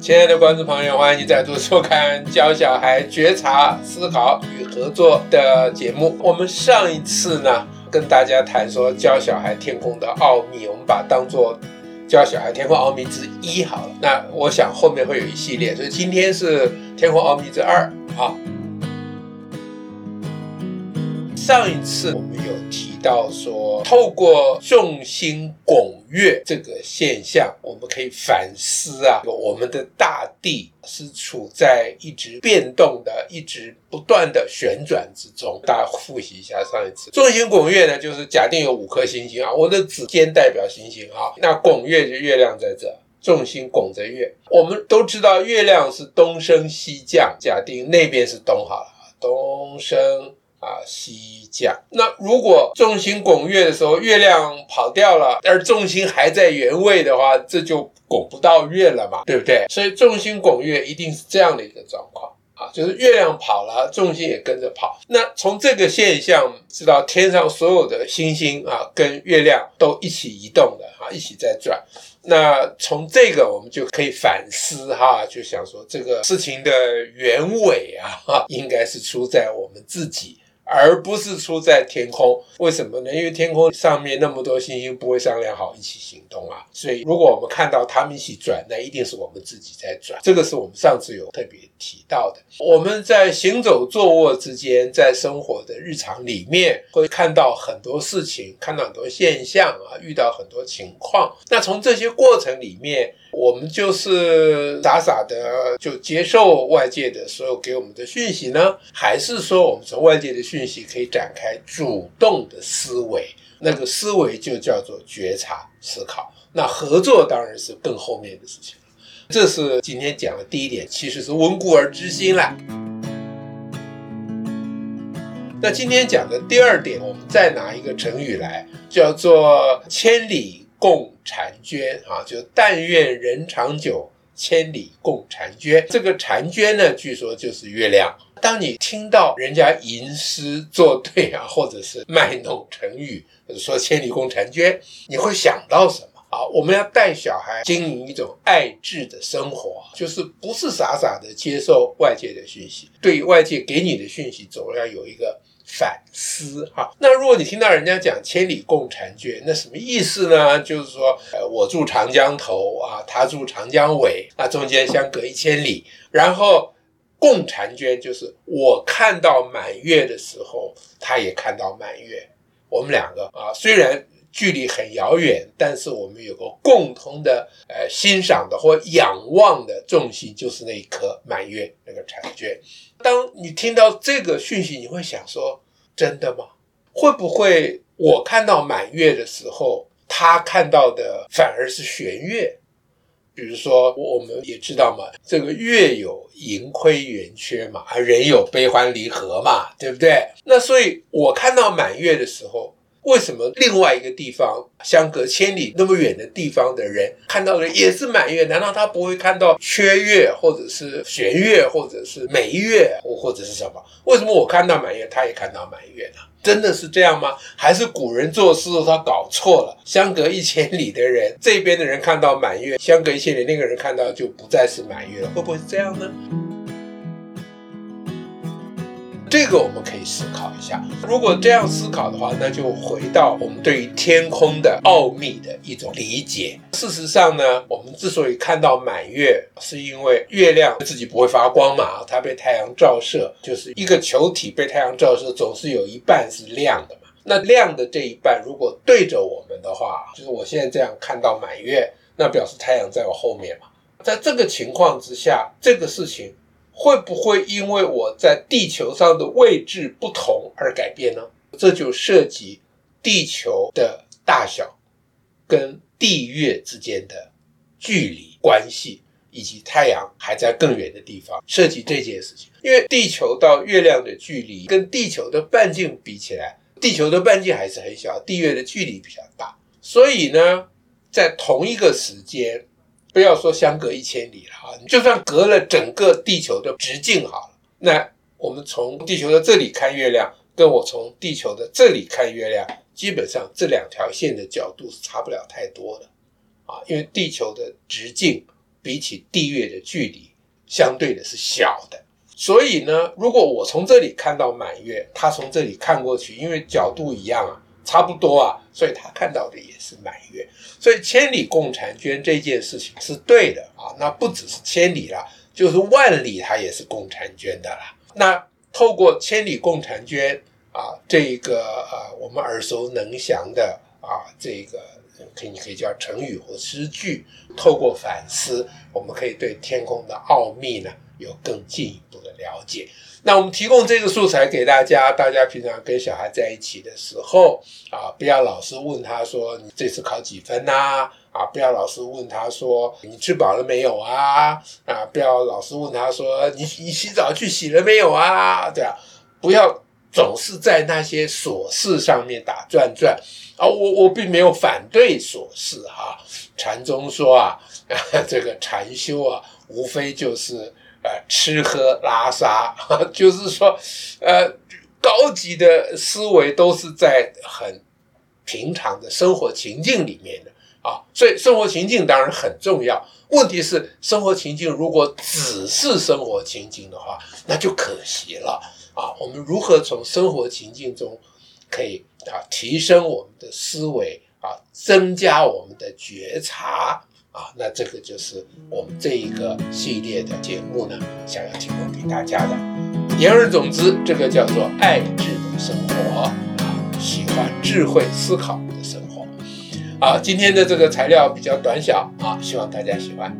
亲爱的观众朋友，欢迎你再度收看教小孩觉察、思考与合作的节目。我们上一次呢，跟大家谈说教小孩天空的奥秘，我们把当做教小孩天空奥秘之一好了。那我想后面会有一系列，所以今天是天空奥秘之二啊。上一次我们有提。到说，透过众星拱月这个现象，我们可以反思啊，我们的大地是处在一直变动的、一直不断的旋转之中。大家复习一下上一次，众星拱月呢，就是假定有五颗星星啊，我的指尖代表星星啊，那拱月就月亮在这，众星拱着月。我们都知道月亮是东升西降，假定那边是东好了，东升。啊，西降。那如果众星拱月的时候，月亮跑掉了，而众星还在原位的话，这就拱不到月了嘛，对不对？所以众星拱月一定是这样的一个状况啊，就是月亮跑了，众星也跟着跑。那从这个现象知道，天上所有的星星啊，跟月亮都一起移动的啊，一起在转。那从这个我们就可以反思哈，就想说这个事情的原委啊，应该是出在我们自己。而不是出在天空，为什么呢？因为天空上面那么多星星不会商量好一起行动啊，所以如果我们看到他们一起转，那一定是我们自己在转。这个是我们上次有特别提到的。我们在行走、坐卧之间，在生活的日常里面，会看到很多事情，看到很多现象啊，遇到很多情况。那从这些过程里面，我们就是傻傻的就接受外界的所有给我们的讯息呢，还是说我们从外界的讯息可以展开主动的思维？那个思维就叫做觉察思考。那合作当然是更后面的事情了。这是今天讲的第一点，其实是温故而知新了。那今天讲的第二点，我们再拿一个成语来，叫做千里。共婵娟啊，就但愿人长久，千里共婵娟。这个婵娟呢，据说就是月亮。当你听到人家吟诗作对啊，或者是卖弄成语，说千里共婵娟，你会想到什么啊？我们要带小孩经营一种爱智的生活，就是不是傻傻的接受外界的讯息，对外界给你的讯息，总要有一个。反思哈，那如果你听到人家讲千里共婵娟，那什么意思呢？就是说，呃，我住长江头啊，他住长江尾，那中间相隔一千里，然后共婵娟就是我看到满月的时候，他也看到满月，我们两个啊，虽然距离很遥远，但是我们有个共同的呃欣赏的或仰望的重心，就是那一颗满月那个婵娟。当你听到这个讯息，你会想说：真的吗？会不会我看到满月的时候，他看到的反而是弦月？比如说，我们也知道嘛，这个月有盈亏圆缺嘛，而人有悲欢离合嘛，对不对？那所以我看到满月的时候。为什么另外一个地方相隔千里那么远的地方的人看到的也是满月？难道他不会看到缺月，或者是弦月，或者是没月，或或者是什么？为什么我看到满月，他也看到满月呢？真的是这样吗？还是古人做事他搞错了？相隔一千里的人，这边的人看到满月，相隔一千里那个人看到就不再是满月了，会不会是这样呢？这个我们可以思考一下，如果这样思考的话，那就回到我们对于天空的奥秘的一种理解。事实上呢，我们之所以看到满月，是因为月亮自己不会发光嘛，它被太阳照射，就是一个球体被太阳照射，总是有一半是亮的嘛。那亮的这一半如果对着我们的话，就是我现在这样看到满月，那表示太阳在我后面嘛。在这个情况之下，这个事情。会不会因为我在地球上的位置不同而改变呢？这就涉及地球的大小跟地月之间的距离关系，以及太阳还在更远的地方，涉及这件事情。因为地球到月亮的距离跟地球的半径比起来，地球的半径还是很小，地月的距离比较大，所以呢，在同一个时间。不要说相隔一千里了啊，你就算隔了整个地球的直径好了，那我们从地球的这里看月亮，跟我从地球的这里看月亮，基本上这两条线的角度是差不了太多的啊，因为地球的直径比起地月的距离，相对的是小的。所以呢，如果我从这里看到满月，他从这里看过去，因为角度一样啊，差不多啊，所以他看到的也是满月。所以千里共婵娟这件事情是对的啊，那不只是千里了，就是万里，它也是共婵娟的了。那透过千里共婵娟啊，这个啊我们耳熟能详的啊这个可以可以叫成语或诗句，透过反思，我们可以对天空的奥秘呢有更进一步了解。那我们提供这个素材给大家，大家平常跟小孩在一起的时候啊，不要老是问他说你这次考几分呐？啊，不要老是问他说你吃饱了没有啊？啊，不要老是问他说你你洗澡去洗了没有啊？对啊，不要总是在那些琐事上面打转转啊。我我并没有反对琐事哈。禅宗说啊，这个禅修啊，无非就是。呃，吃喝拉撒，就是说，呃，高级的思维都是在很平常的生活情境里面的啊，所以生活情境当然很重要。问题是，生活情境如果只是生活情境的话，那就可惜了啊。我们如何从生活情境中可以啊提升我们的思维啊，增加我们的觉察？啊，那这个就是我们这一个系列的节目呢，想要提供给大家的。言而总之，这个叫做爱智的生活啊，喜欢智慧思考的生活。啊，今天的这个材料比较短小啊，希望大家喜欢。